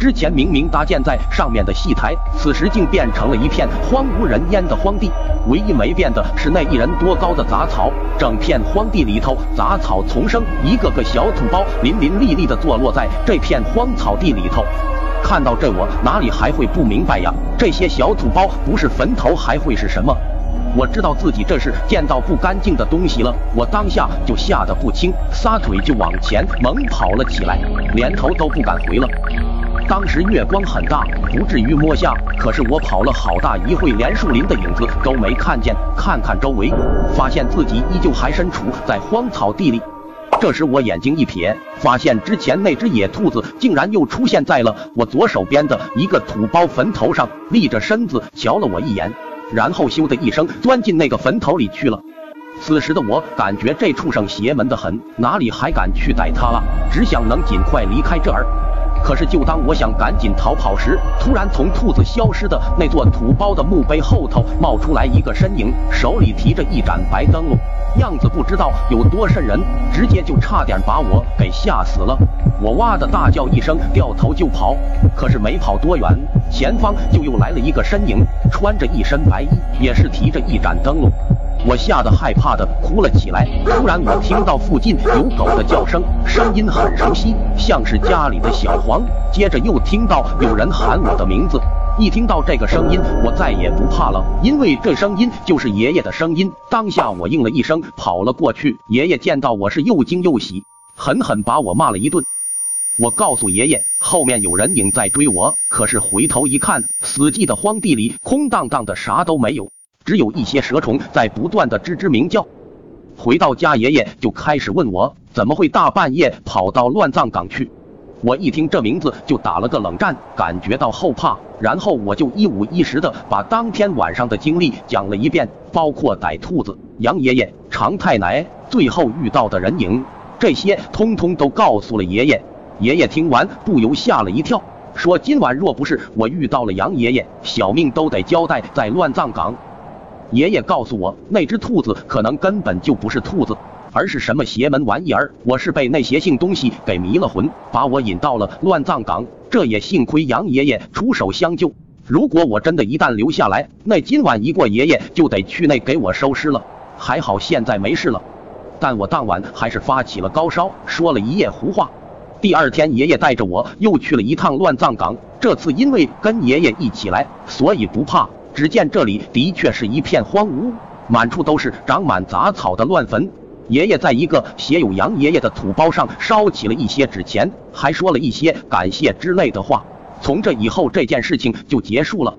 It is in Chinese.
之前明明搭建在上面的戏台，此时竟变成了一片荒无人烟的荒地。唯一没变的是那一人多高的杂草，整片荒地里头杂草丛生，一个个小土包林林立立的坐落在这片荒草地里头。看到这我哪里还会不明白呀？这些小土包不是坟头还会是什么？我知道自己这是见到不干净的东西了，我当下就吓得不轻，撒腿就往前猛跑了起来，连头都不敢回了。当时月光很大，不至于摸瞎，可是我跑了好大一会，连树林的影子都没看见。看看周围，发现自己依旧还身处在荒草地里。这时我眼睛一瞥，发现之前那只野兔子竟然又出现在了我左手边的一个土包坟头上，立着身子瞧了我一眼，然后咻的一声钻进那个坟头里去了。此时的我感觉这畜生邪门的很，哪里还敢去逮它了？只想能尽快离开这儿。可是，就当我想赶紧逃跑时，突然从兔子消失的那座土包的墓碑后头冒出来一个身影，手里提着一盏白灯笼，样子不知道有多瘆人，直接就差点把我给吓死了。我哇的大叫一声，掉头就跑。可是没跑多远，前方就又来了一个身影，穿着一身白衣，也是提着一盏灯笼。我吓得害怕的哭了起来。突然，我听到附近有狗的叫声，声音很熟悉，像是家里的小黄。接着又听到有人喊我的名字。一听到这个声音，我再也不怕了，因为这声音就是爷爷的声音。当下我应了一声，跑了过去。爷爷见到我是又惊又喜，狠狠把我骂了一顿。我告诉爷爷，后面有人影在追我，可是回头一看，死寂的荒地里空荡荡的，啥都没有。只有一些蛇虫在不断的吱吱鸣叫。回到家，爷爷就开始问我怎么会大半夜跑到乱葬岗去。我一听这名字就打了个冷战，感觉到后怕。然后我就一五一十的把当天晚上的经历讲了一遍，包括逮兔子、杨爷爷、常太奶，最后遇到的人影，这些通通都告诉了爷爷。爷爷听完不由吓了一跳，说今晚若不是我遇到了杨爷爷，小命都得交代在乱葬岗。爷爷告诉我，那只兔子可能根本就不是兔子，而是什么邪门玩意儿。我是被那邪性东西给迷了魂，把我引到了乱葬岗。这也幸亏杨爷爷出手相救。如果我真的一旦留下来，那今晚一过，爷爷就得去那给我收尸了。还好现在没事了，但我当晚还是发起了高烧，说了一夜胡话。第二天，爷爷带着我又去了一趟乱葬岗。这次因为跟爷爷一起来，所以不怕。只见这里的确是一片荒芜，满处都是长满杂草的乱坟。爷爷在一个写有杨爷爷的土包上烧起了一些纸钱，还说了一些感谢之类的话。从这以后，这件事情就结束了。